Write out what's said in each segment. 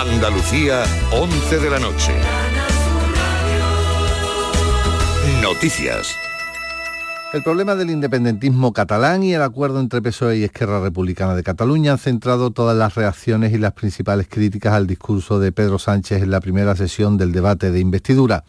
Andalucía, 11 de la noche. Noticias. El problema del independentismo catalán y el acuerdo entre PSOE y Esquerra Republicana de Cataluña han centrado todas las reacciones y las principales críticas al discurso de Pedro Sánchez en la primera sesión del debate de investidura.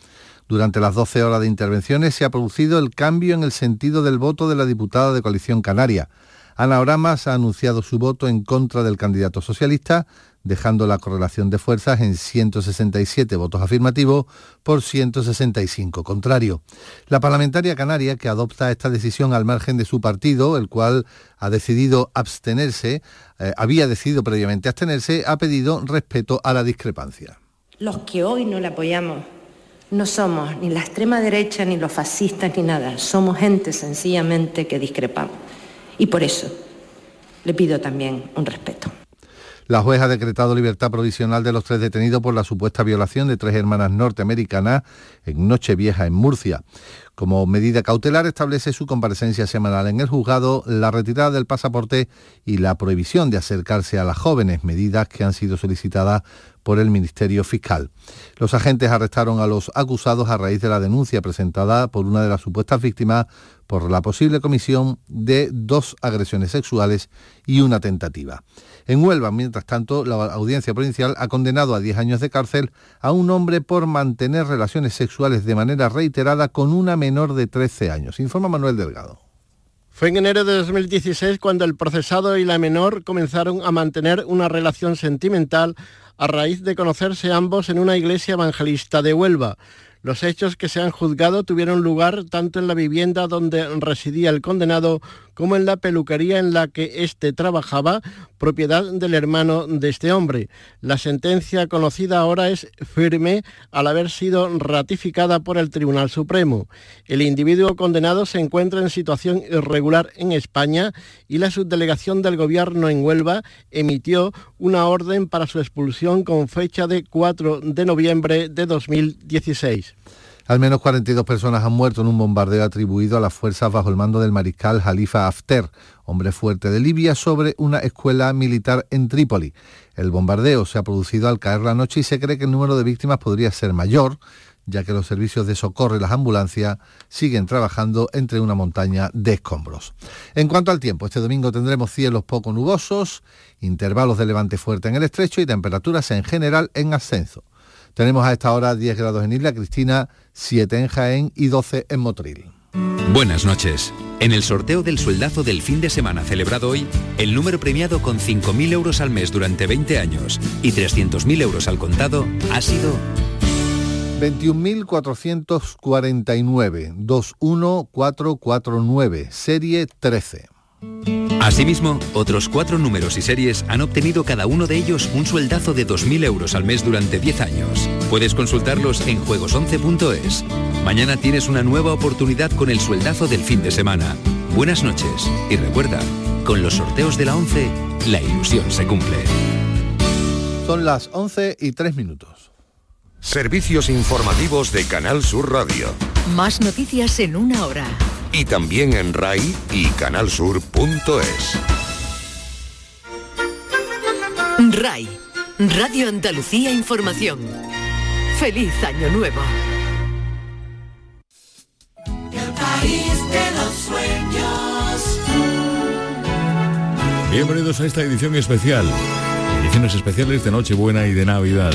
Durante las 12 horas de intervenciones se ha producido el cambio en el sentido del voto de la diputada de Coalición Canaria. Ana Oramas ha anunciado su voto en contra del candidato socialista, dejando la correlación de fuerzas en 167 votos afirmativos por 165 contrarios. La parlamentaria canaria, que adopta esta decisión al margen de su partido, el cual ha decidido abstenerse, eh, había decidido previamente abstenerse, ha pedido respeto a la discrepancia. Los que hoy no le apoyamos no somos ni la extrema derecha, ni los fascistas, ni nada. Somos gente sencillamente que discrepamos. Y por eso le pido también un respeto. La jueza ha decretado libertad provisional de los tres detenidos por la supuesta violación de tres hermanas norteamericanas en Nochevieja, en Murcia. Como medida cautelar establece su comparecencia semanal en el juzgado, la retirada del pasaporte y la prohibición de acercarse a las jóvenes, medidas que han sido solicitadas por el Ministerio Fiscal. Los agentes arrestaron a los acusados a raíz de la denuncia presentada por una de las supuestas víctimas por la posible comisión de dos agresiones sexuales y una tentativa. En Huelva, mientras tanto, la audiencia provincial ha condenado a 10 años de cárcel a un hombre por mantener relaciones sexuales de manera reiterada con una menor de 13 años. Informa Manuel Delgado. Fue en enero de 2016 cuando el procesado y la menor comenzaron a mantener una relación sentimental a raíz de conocerse ambos en una iglesia evangelista de Huelva. Los hechos que se han juzgado tuvieron lugar tanto en la vivienda donde residía el condenado como en la peluquería en la que éste trabajaba, propiedad del hermano de este hombre. La sentencia conocida ahora es firme al haber sido ratificada por el Tribunal Supremo. El individuo condenado se encuentra en situación irregular en España y la subdelegación del Gobierno en Huelva emitió una orden para su expulsión con fecha de 4 de noviembre de 2016. Al menos 42 personas han muerto en un bombardeo atribuido a las fuerzas bajo el mando del mariscal Jalifa Haftar, hombre fuerte de Libia, sobre una escuela militar en Trípoli. El bombardeo se ha producido al caer la noche y se cree que el número de víctimas podría ser mayor, ya que los servicios de socorro y las ambulancias siguen trabajando entre una montaña de escombros. En cuanto al tiempo, este domingo tendremos cielos poco nubosos, intervalos de levante fuerte en el estrecho y temperaturas en general en ascenso. Tenemos a esta hora 10 grados en Isla Cristina, 7 en Jaén y 12 en Motril. Buenas noches. En el sorteo del sueldazo del fin de semana celebrado hoy, el número premiado con 5.000 euros al mes durante 20 años y 300.000 euros al contado ha sido 21.449, 21449, serie 13. Asimismo, otros cuatro números y series han obtenido cada uno de ellos un sueldazo de 2.000 euros al mes durante 10 años. Puedes consultarlos en juegos11.es. Mañana tienes una nueva oportunidad con el sueldazo del fin de semana. Buenas noches y recuerda, con los sorteos de la 11, la ilusión se cumple. Son las 11 y 3 minutos. Servicios informativos de Canal Sur Radio. Más noticias en una hora y también en RAI y canalsur.es. RAI, Radio Andalucía Información. Feliz Año Nuevo. El país de los sueños. Bienvenidos a esta edición especial. Ediciones especiales de Nochebuena y de Navidad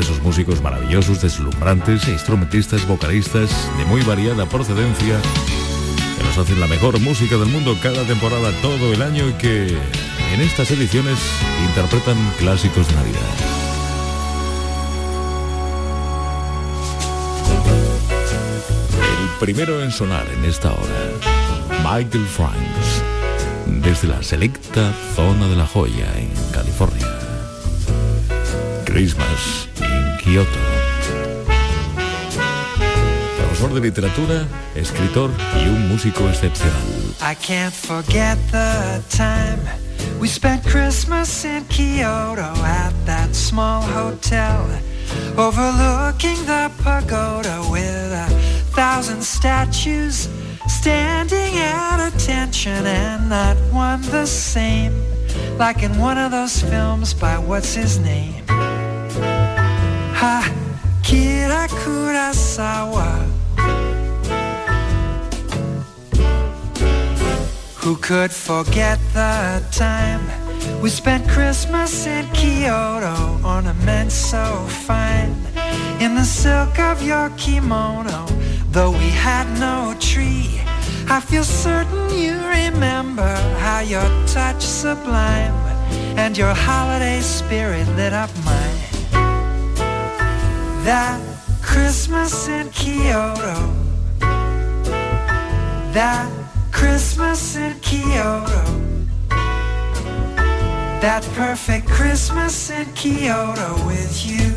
esos músicos maravillosos, deslumbrantes instrumentistas, vocalistas de muy variada procedencia que nos hacen la mejor música del mundo cada temporada, todo el año y que en estas ediciones interpretan clásicos de Navidad. El primero en sonar en esta hora, Michael Franks, desde la selecta zona de la joya en California. Christmas Kioto. Profesor de literatura, escritor y un músico excepcional. I can't forget the time we spent Christmas in Kyoto at that small hotel overlooking the pagoda with a thousand statues standing at attention and not one the same like in one of those films by what's his name Who could forget the time we spent Christmas in Kyoto, ornaments so fine in the silk of your kimono, though we had no tree. I feel certain you remember how your touch sublime and your holiday spirit lit up mine. That Christmas in Kyoto, that Christmas in Kyoto. That perfect Christmas in Kyoto with you.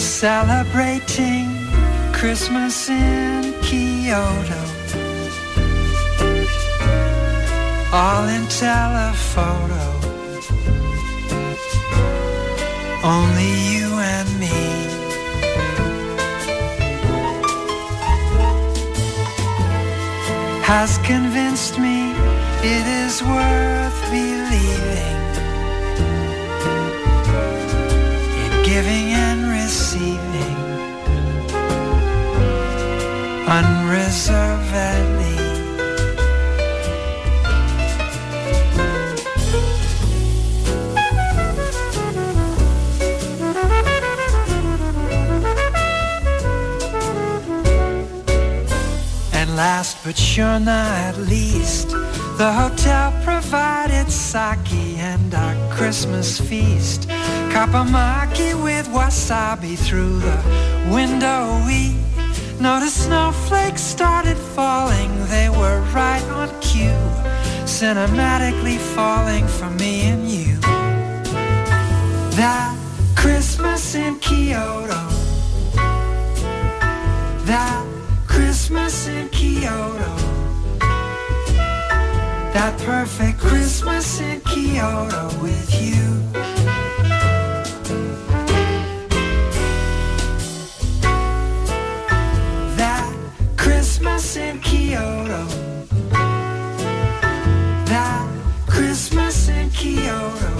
Celebrating Christmas in Kyoto. All in telephoto. Only you and me. has convinced me it is worth believing in giving and receiving unreservedly. But sure not least, the hotel provided sake and our Christmas feast. Kapamaki with wasabi through the window. We noticed snowflakes started falling. They were right on cue, cinematically falling for me and you. That Christmas in Kyoto. Christmas in Kyoto. That perfect Christmas in Kyoto with you. That Christmas in Kyoto. That Christmas in Kyoto.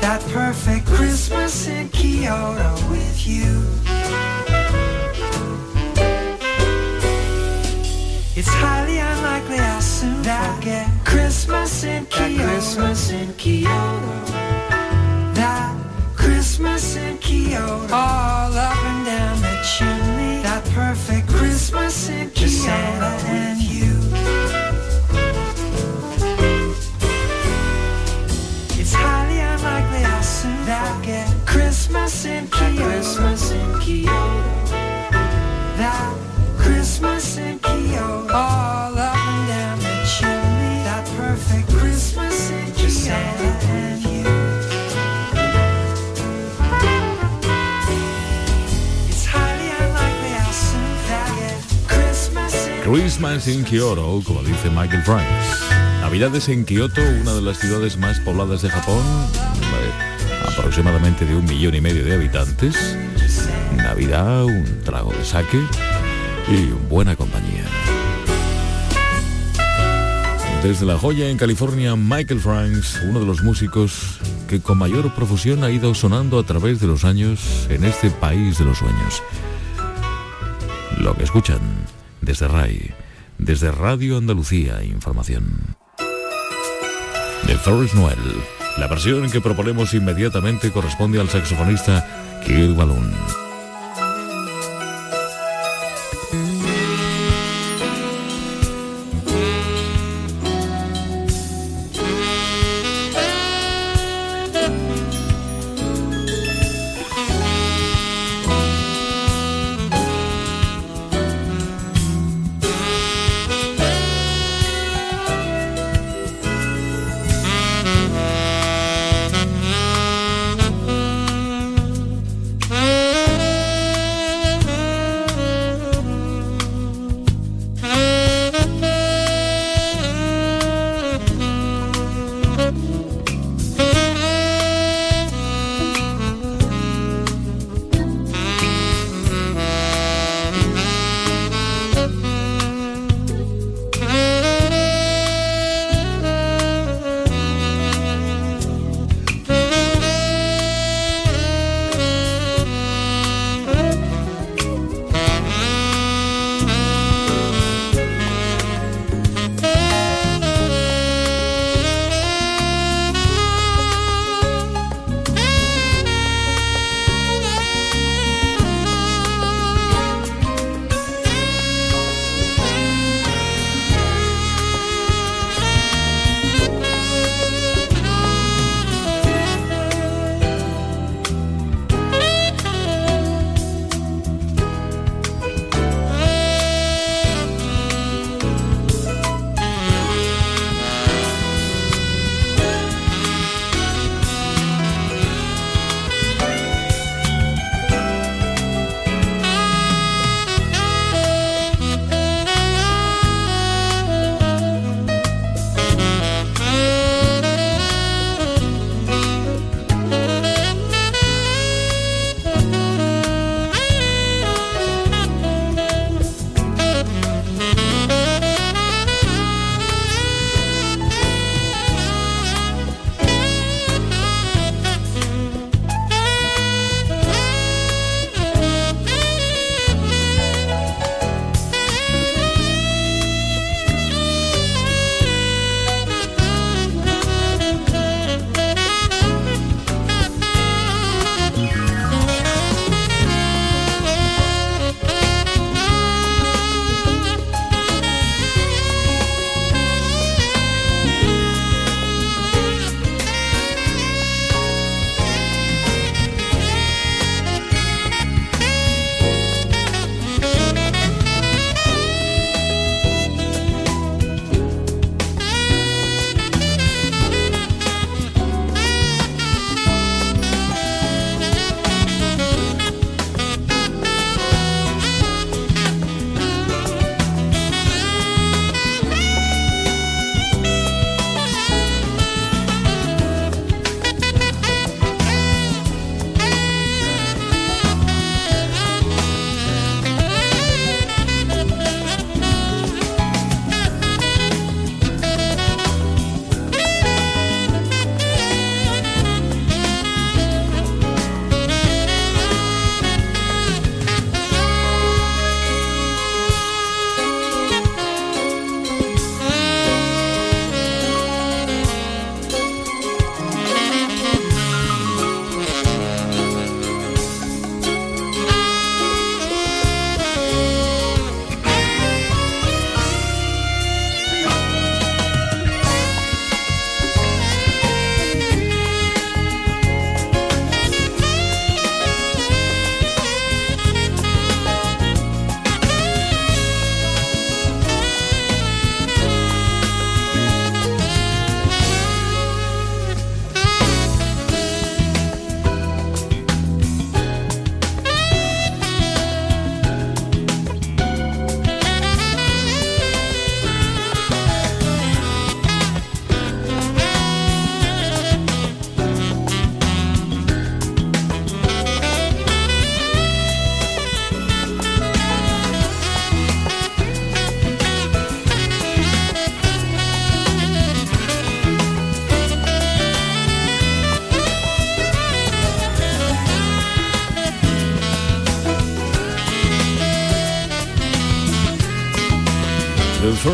That perfect Christmas in Kyoto with you. I'll forget Christmas in Kyoto. Christmas in Kyoto. That Christmas in Kyoto. All up and down the chimney. That perfect Christmas in Kyoto. Santa and you. It's highly unlikely I'll soon forget Christmas in Kyoto. Christmas in Kyoto. That Christmas in Kyoto. All Christmas in Kyoto, como dice Michael Franks. Navidades en Kioto, una de las ciudades más pobladas de Japón, aproximadamente de un millón y medio de habitantes. Navidad, un trago de sake y buena compañía. Desde La Joya, en California, Michael Franks, uno de los músicos que con mayor profusión ha ido sonando a través de los años en este país de los sueños. Lo que escuchan desde RAI, desde Radio Andalucía Información. De Forrest Noel, la versión que proponemos inmediatamente corresponde al saxofonista Kirk Balloon.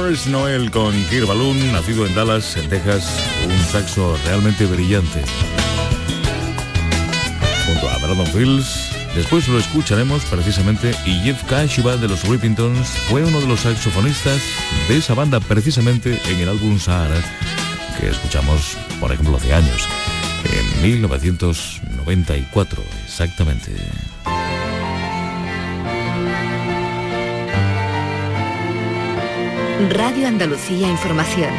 First Noel con Kir Balloon, nacido en Dallas, en Texas, un saxo realmente brillante. Junto a Brandon Fields, después lo escucharemos precisamente, y Jeff Kashiba de los Rippingtons fue uno de los saxofonistas de esa banda precisamente en el álbum Sahara, que escuchamos, por ejemplo, hace años, en 1994, exactamente. Radio Andalucía Información.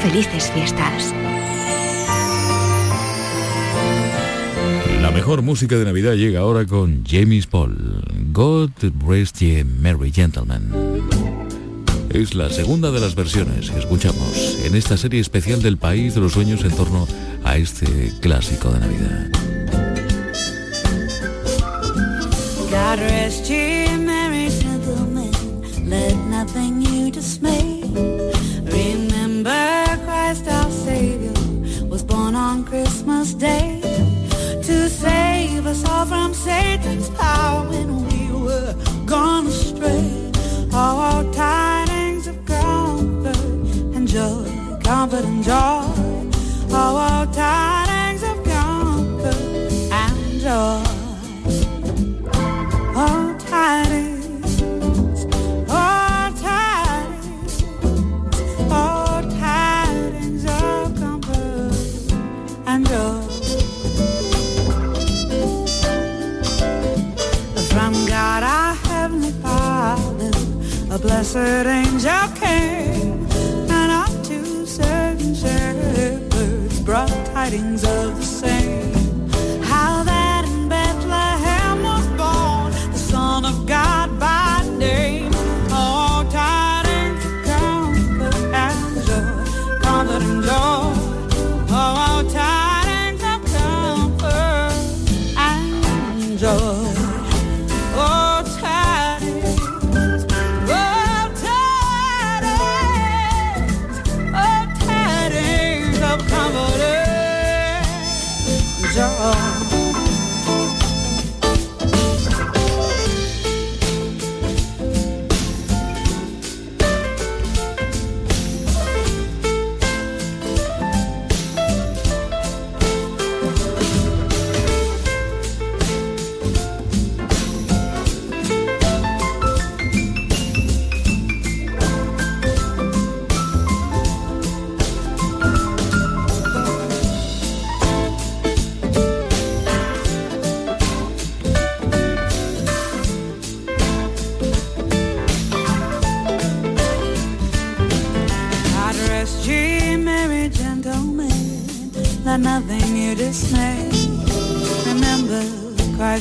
Felices fiestas. La mejor música de Navidad llega ahora con James Paul. God rest ye merry gentlemen. Es la segunda de las versiones que escuchamos en esta serie especial del País de los Sueños en torno a este clásico de Navidad. God rest ye merry gentlemen, let nothing you dismay.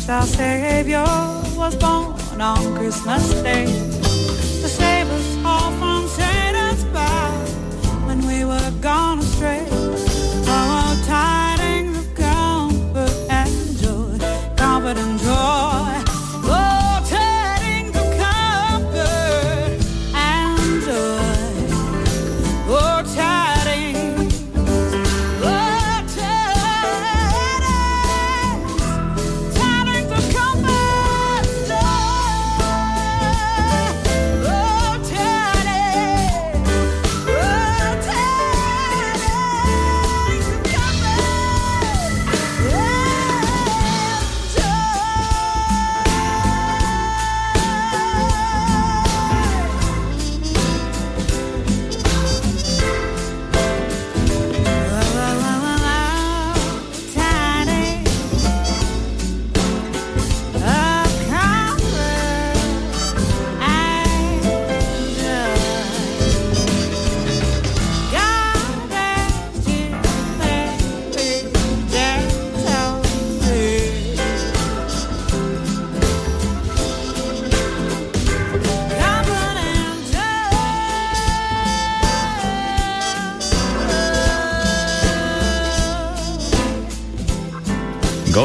Christ our Savior was born on Christmas Day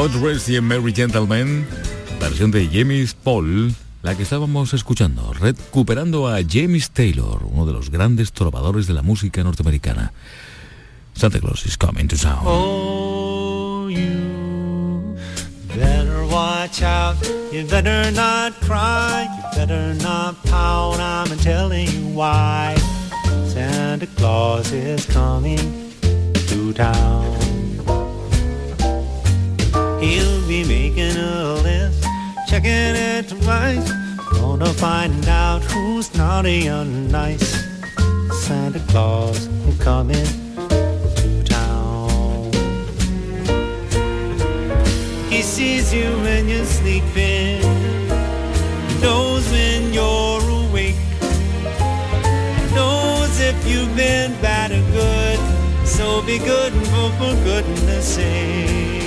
God Rest Ye Merry Gentlemen, versión de James Paul, la que estábamos escuchando, recuperando a James Taylor, uno de los grandes trovadores de la música norteamericana. Santa Claus is coming to town. Oh, you better watch out. You better not cry. You better not pout. I'm telling you why. Santa Claus is coming to town. He'll be making a list, checking it twice. Gonna find out who's naughty and nice. Santa Claus coming to town. He sees you when you're sleeping, knows when you're awake, knows if you've been bad or good. So be good and for, for goodness sake.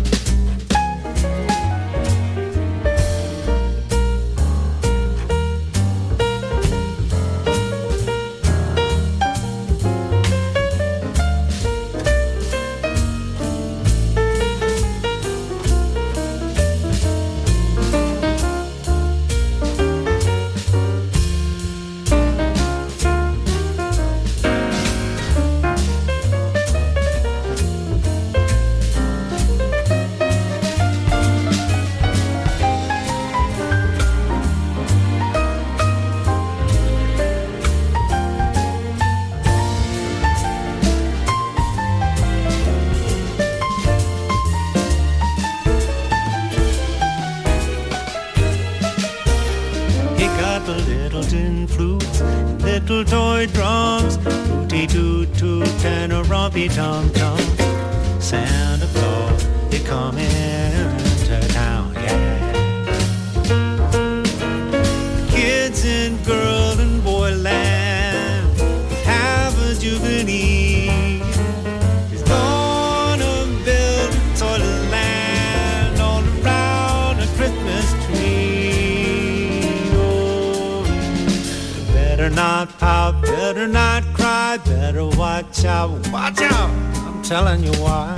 Flutes, little toy drums, tooty toot toot and a rompy tom tom. Better not cry, better watch out, watch out. I'm telling you why.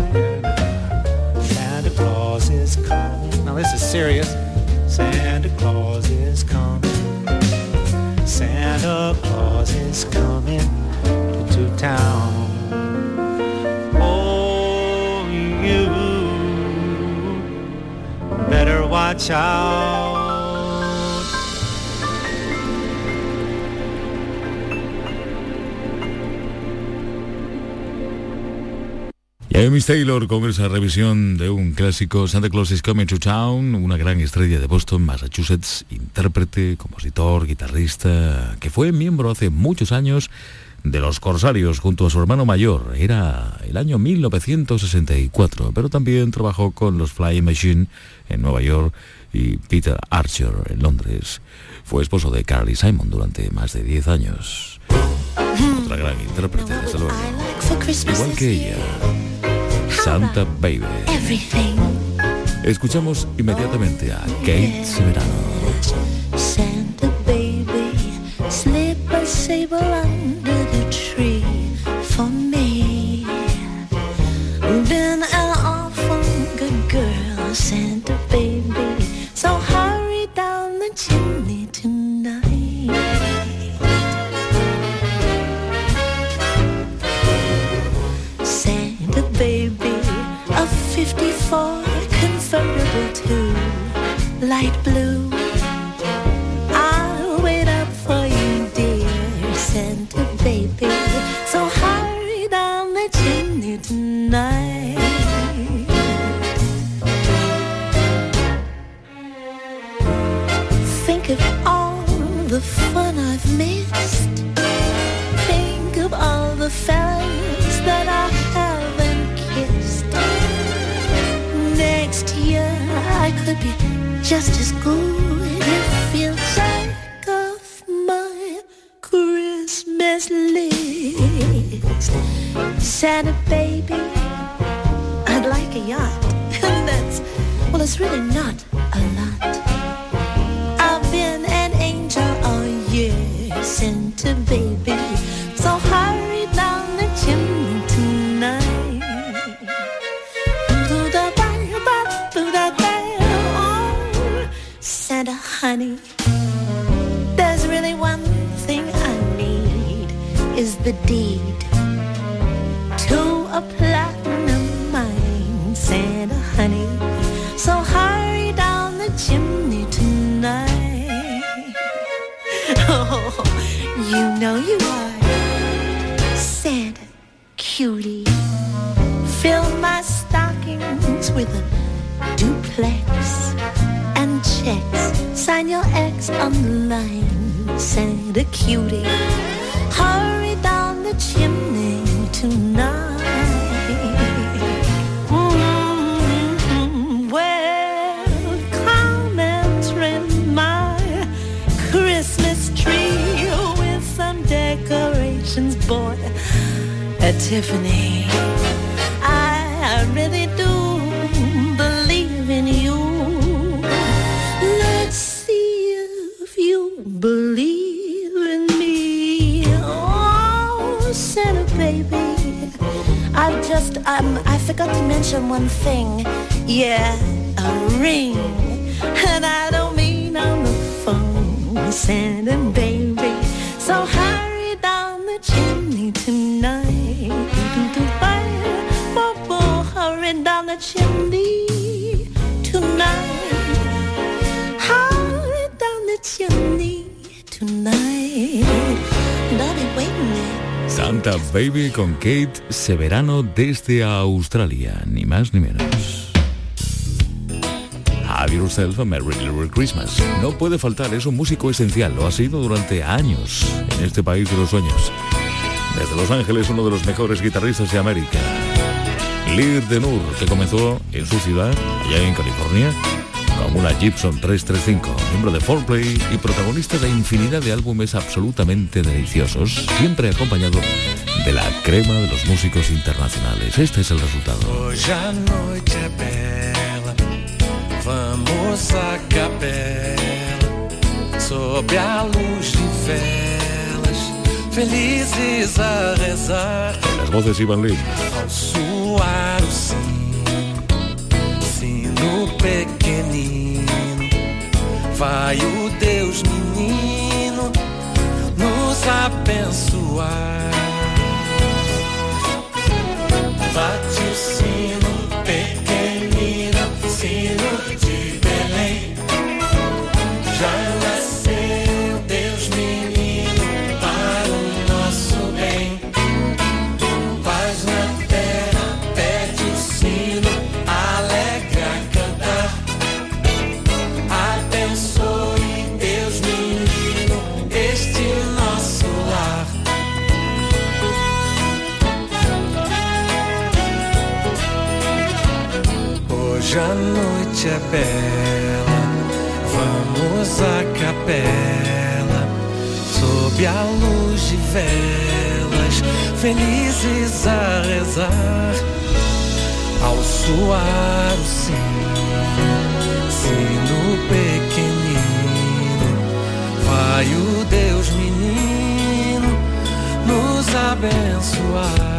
Santa Claus is coming. Now this is serious. Santa Claus is coming. Santa Claus is coming to, to town. Oh, you better watch out. Y Miss Taylor con esa revisión de un clásico Santa Claus is Coming to Town, una gran estrella de Boston, Massachusetts, intérprete, compositor, guitarrista, que fue miembro hace muchos años de los Corsarios junto a su hermano mayor. Era el año 1964, pero también trabajó con los Flying Machine en Nueva York y Peter Archer en Londres. Fue esposo de Carly Simon durante más de 10 años. Otra gran intérprete, desde luego. Igual que ella, Santa Baby. Escuchamos inmediatamente a Kate Severano. Santa baby, slip a sable checks. Sign your ex on the line, Santa cutie. Hurry down the chimney tonight. Mm, Well, trim my Christmas tree with some decorations, boy. At Tiffany, I really do Just um, I forgot to mention one thing. Yeah, a ring, and I don't mean on the phone, Santa baby. So hurry down the chimney tonight. Oh, hurry down the chimney tonight. Hurry down the chimney tonight. And I'll be waiting. Santa Baby con Kate Severano desde Australia, ni más ni menos. Have yourself a Merry Little Christmas. No puede faltar, es un músico esencial, lo ha sido durante años en este país de los sueños. Desde Los Ángeles, uno de los mejores guitarristas de América. Lear de Nur, que comenzó en su ciudad, allá en California, una Gibson 335, miembro de Foreplay y protagonista de infinidad de álbumes absolutamente deliciosos, siempre acompañado de la crema de los músicos internacionales. Este es el resultado. Hoje a noite é bela, vamos à capela, sob a luz de velas, felizes a rezar, Las voces Ivan Lee. ao suar o sino, sino pequenino, vai o Deus menino nos abençoar. Noite é bela, vamos à capela, sob a luz de velas, felizes a rezar, ao suar o sino, sino pequenino, vai o Deus menino nos abençoar.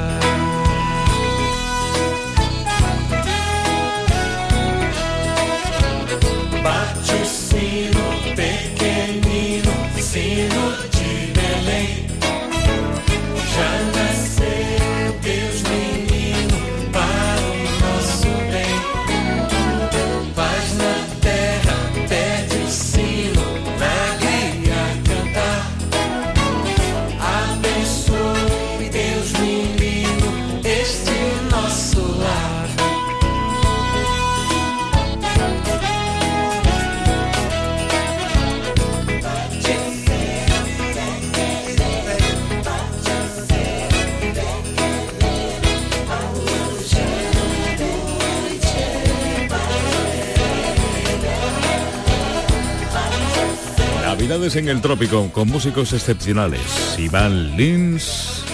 En el trópico con músicos excepcionales. Iván Lins,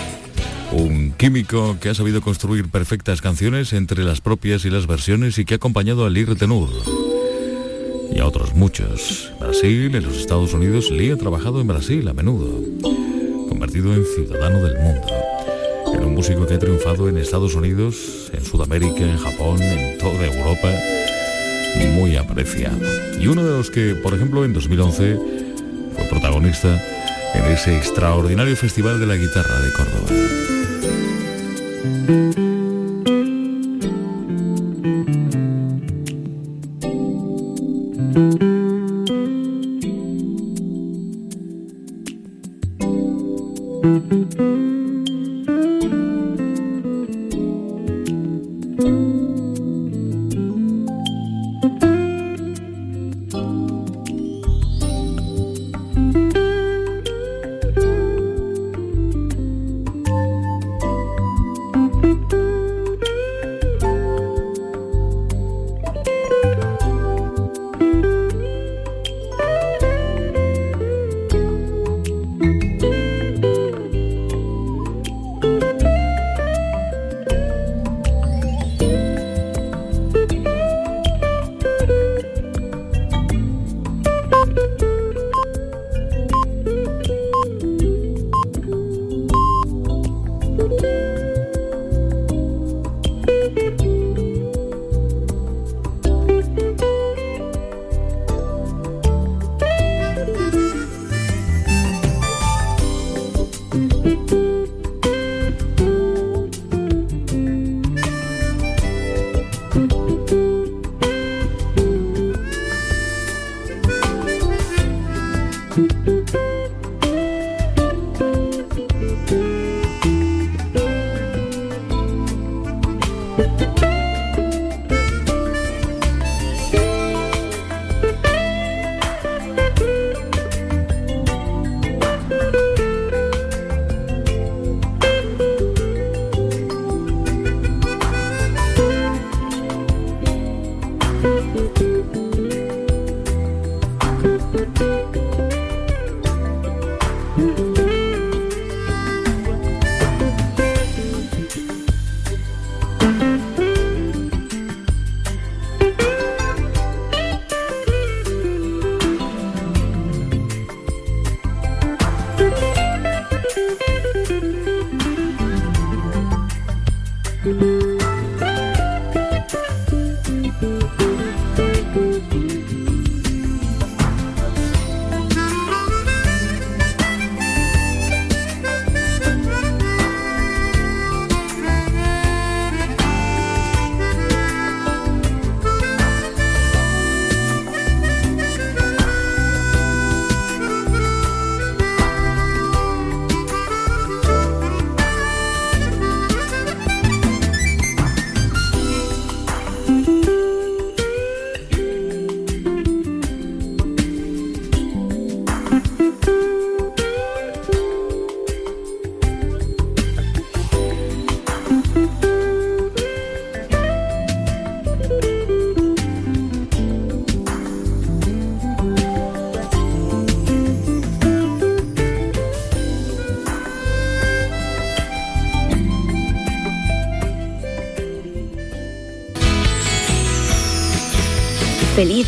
un químico que ha sabido construir perfectas canciones entre las propias y las versiones y que ha acompañado a Lir Tenur. Y a otros muchos. Brasil, en los Estados Unidos, Lee ha trabajado en Brasil a menudo, convertido en ciudadano del mundo. En un músico que ha triunfado en Estados Unidos, en Sudamérica, en Japón, en toda Europa muy apreciado. Y uno de los que, por ejemplo, en 2011 fue protagonista en ese extraordinario Festival de la Guitarra de Córdoba.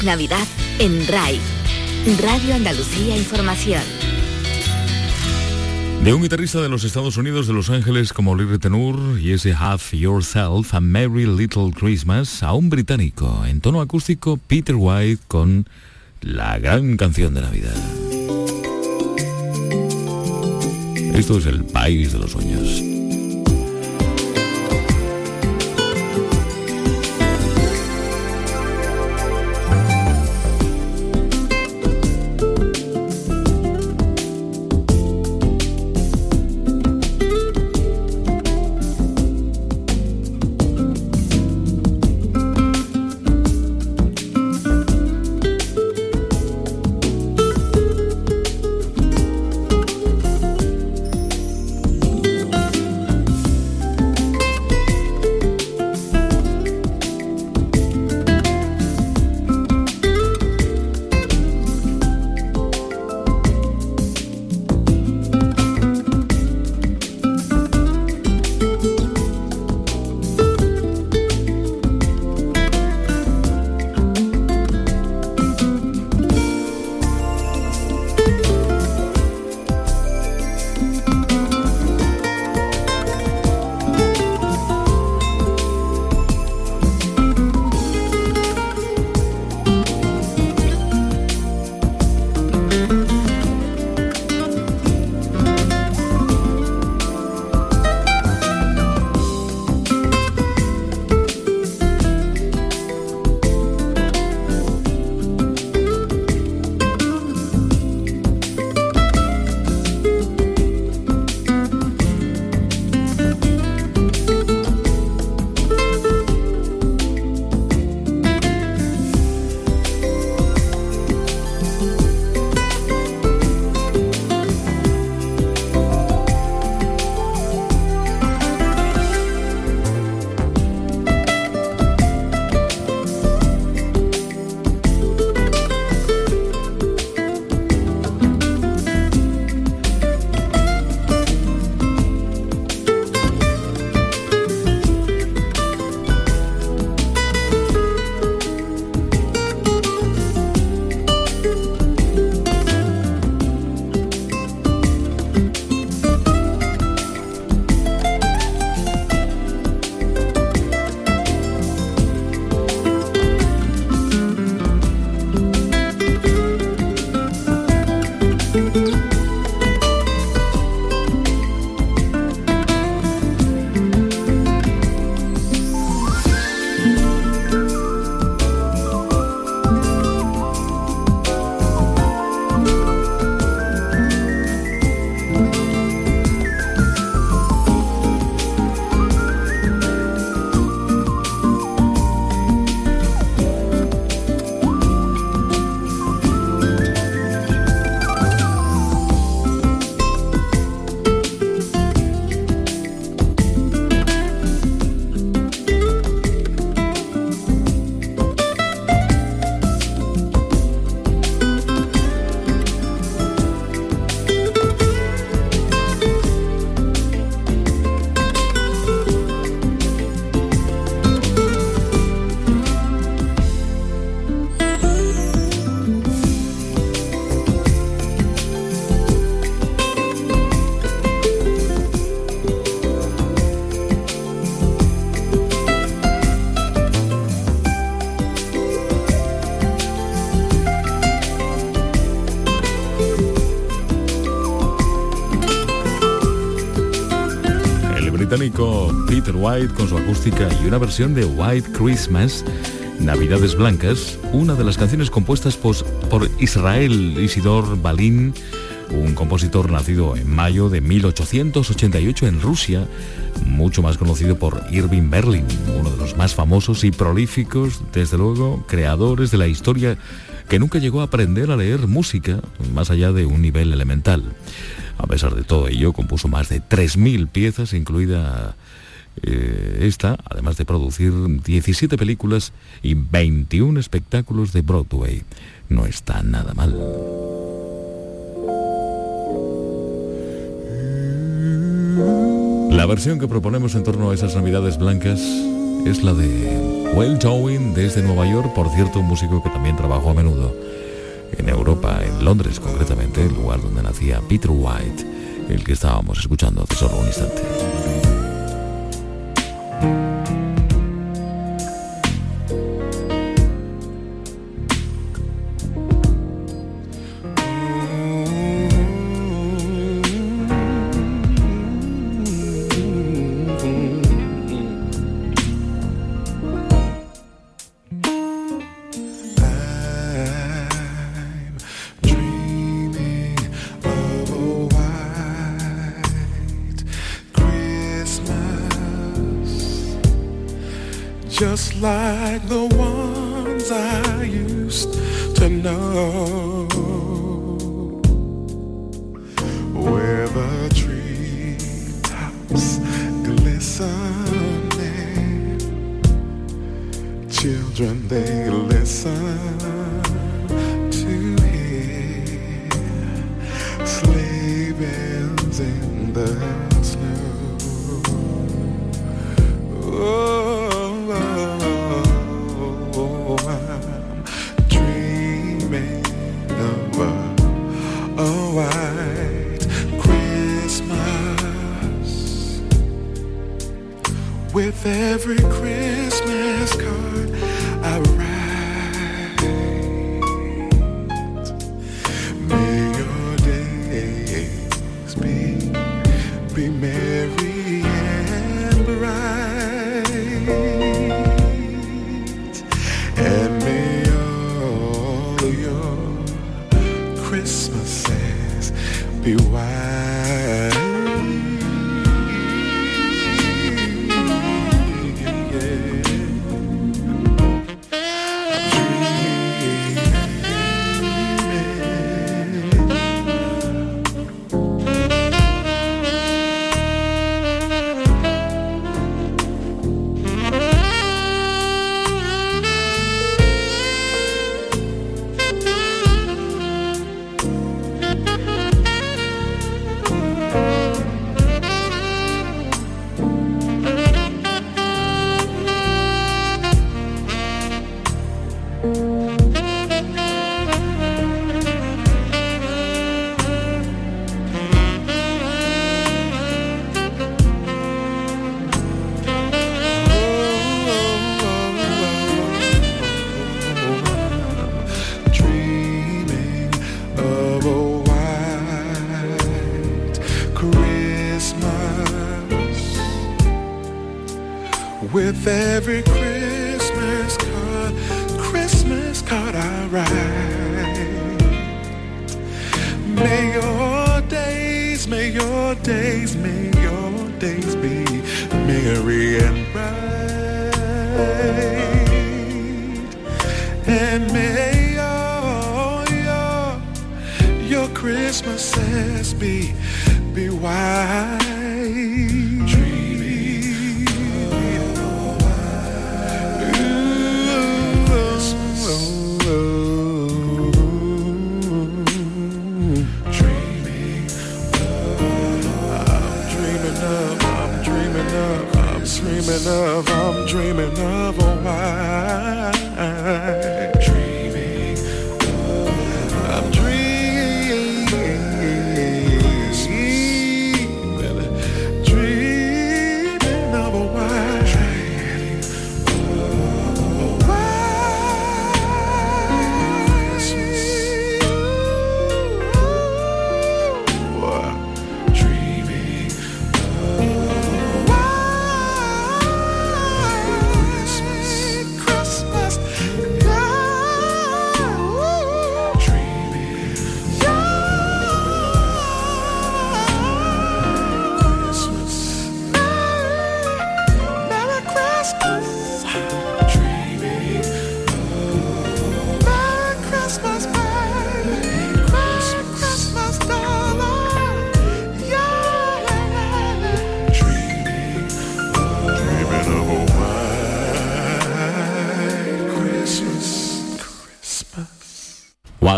Navidad en RAI, Radio Andalucía Información. De un guitarrista de los Estados Unidos de Los Ángeles como Lee Tenur y ese Have Yourself a Merry Little Christmas a un británico en tono acústico Peter White con la gran canción de Navidad. Esto es el país de los sueños. White con su acústica y una versión de White Christmas, Navidades Blancas, una de las canciones compuestas pos- por Israel Isidor Balin, un compositor nacido en mayo de 1888 en Rusia, mucho más conocido por Irving Berlin, uno de los más famosos y prolíficos, desde luego, creadores de la historia que nunca llegó a aprender a leer música más allá de un nivel elemental. A pesar de todo ello, compuso más de 3.000 piezas, incluida eh, esta, además de producir 17 películas y 21 espectáculos de Broadway. No está nada mal. La versión que proponemos en torno a esas navidades blancas es la de Well Towing desde Nueva York, por cierto, un músico que también trabajó a menudo en Europa, en Londres concretamente, el lugar donde nacía Peter White, el que estábamos escuchando hace solo un instante. Like the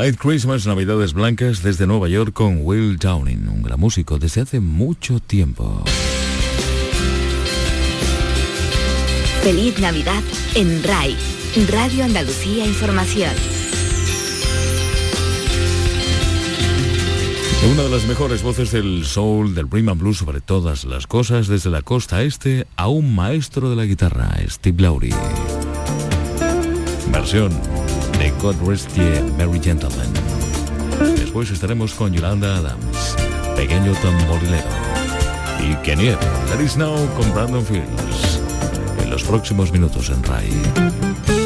White Christmas, Navidades Blancas desde Nueva York con Will Downing, un gran músico desde hace mucho tiempo. Feliz Navidad en RAI, Radio Andalucía Información. Una de las mejores voces del soul, del rhythm and blues sobre todas las cosas, desde la costa este a un maestro de la guitarra, Steve Lowry. Versión God Rest Ye Merry Gentleman. Después estaremos con Yolanda Adams, Pequeño Tamborilero. Y nieve, Let Is Now con Brandon Fields. En los próximos minutos en RAI.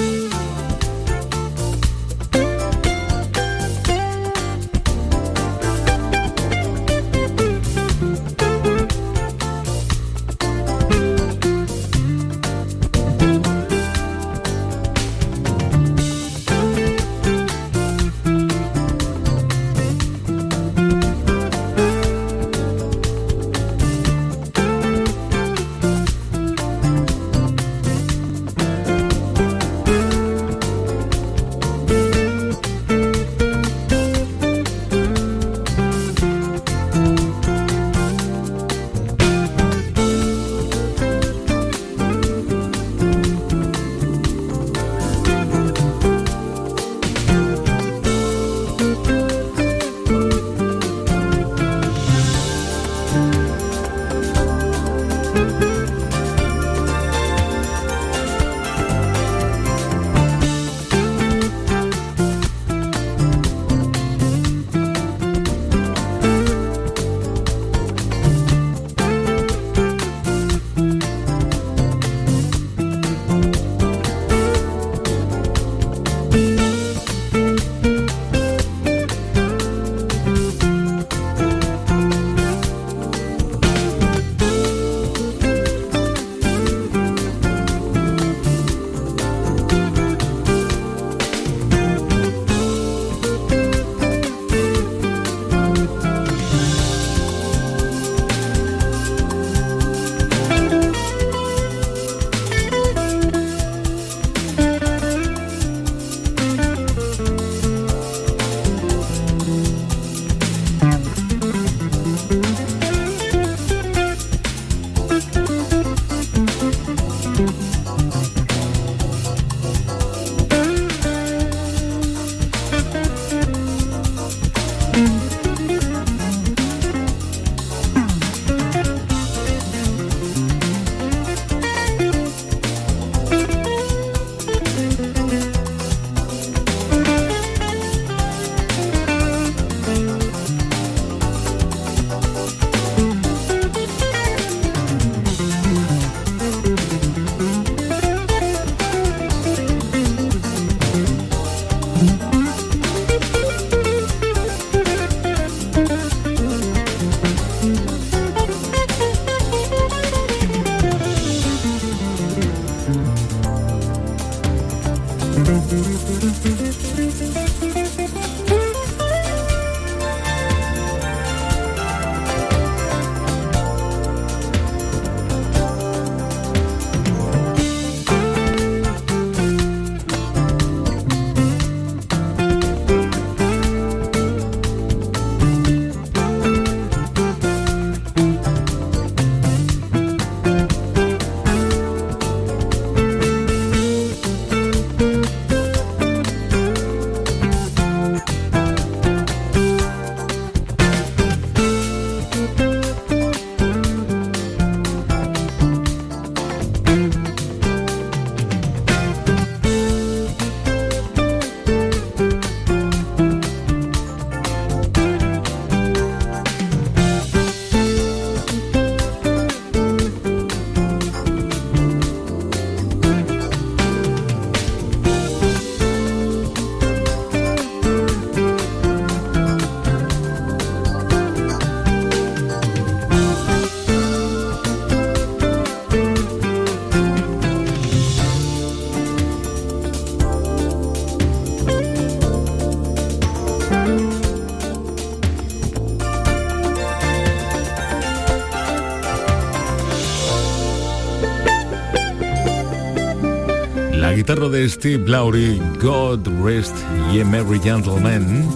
Guitarra de Steve Lowry, God Rest Ye Merry Gentleman.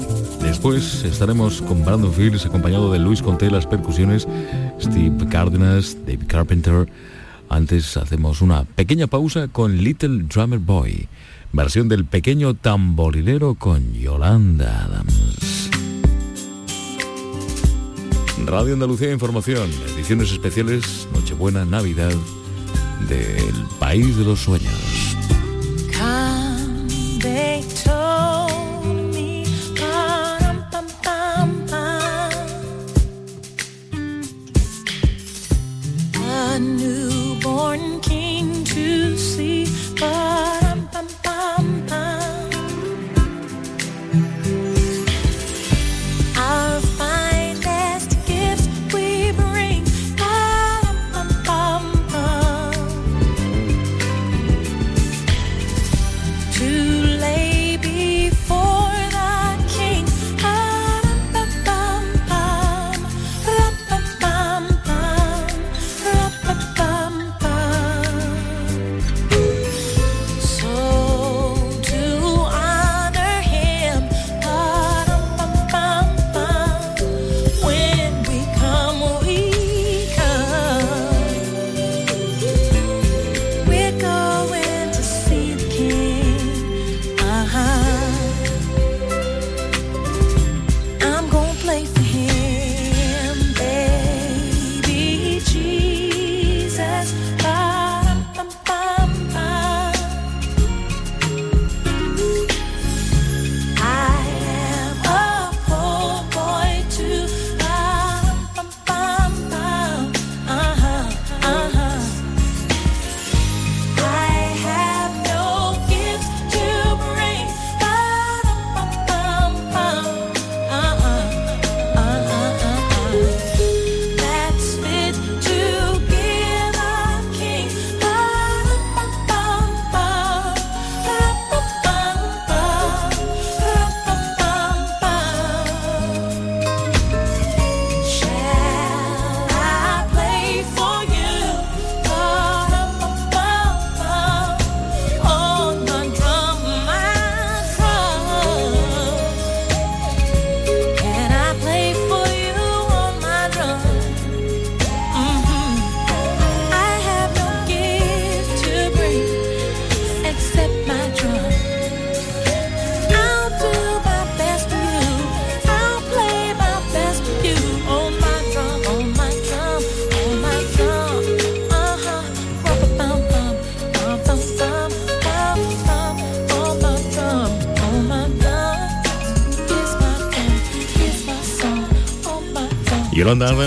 Después estaremos con Brandon Fields acompañado de Luis Conté, las percusiones, Steve Cárdenas, David Carpenter. Antes hacemos una pequeña pausa con Little Drummer Boy, versión del pequeño tamborilero con Yolanda Adams. Radio Andalucía Información, ediciones especiales, Nochebuena, Navidad, del País de los Sueños.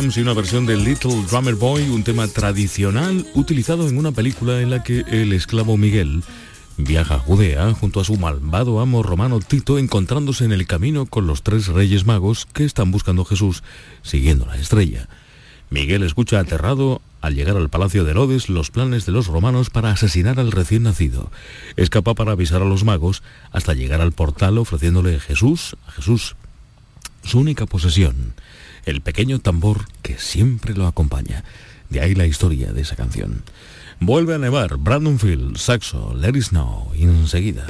Y una versión de Little Drummer Boy, un tema tradicional utilizado en una película en la que el esclavo Miguel viaja a Judea junto a su malvado amo romano Tito encontrándose en el camino con los tres reyes magos que están buscando a Jesús siguiendo la estrella. Miguel escucha aterrado al llegar al palacio de Herodes los planes de los romanos para asesinar al recién nacido. Escapa para avisar a los magos hasta llegar al portal ofreciéndole Jesús, a Jesús, su única posesión, el pequeño tambor que siempre lo acompaña. De ahí la historia de esa canción. Vuelve a nevar, Brandon Field, saxo, Let It Snow, enseguida.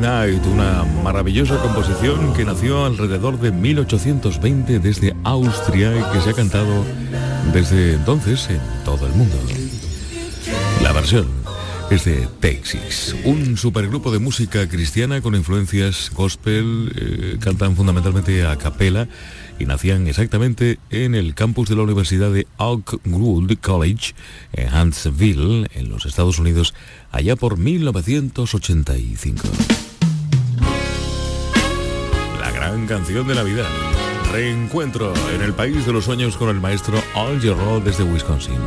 Night. Una maravillosa composición que nació alrededor de 1820 desde Austria y que se ha cantado desde entonces en todo el mundo. La versión es de Texas, un supergrupo de música cristiana con influencias gospel, eh, cantan fundamentalmente a capela y nacían exactamente en el campus de la Universidad de Oakwood College en Huntsville, en los Estados Unidos, allá por 1985. Canción de Navidad. Reencuentro en el país de los sueños con el maestro Al Jarreau desde Wisconsin.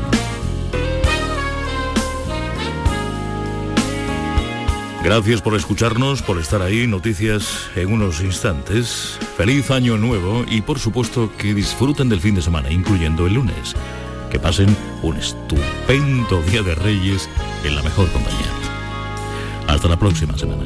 Gracias por escucharnos, por estar ahí. Noticias en unos instantes. Feliz año nuevo y por supuesto que disfruten del fin de semana, incluyendo el lunes. Que pasen un estupendo día de Reyes en la mejor compañía. Hasta la próxima semana.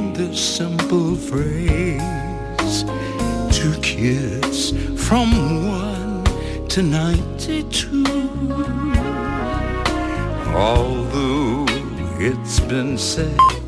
this simple phrase to kids from one to 92. Although it's been said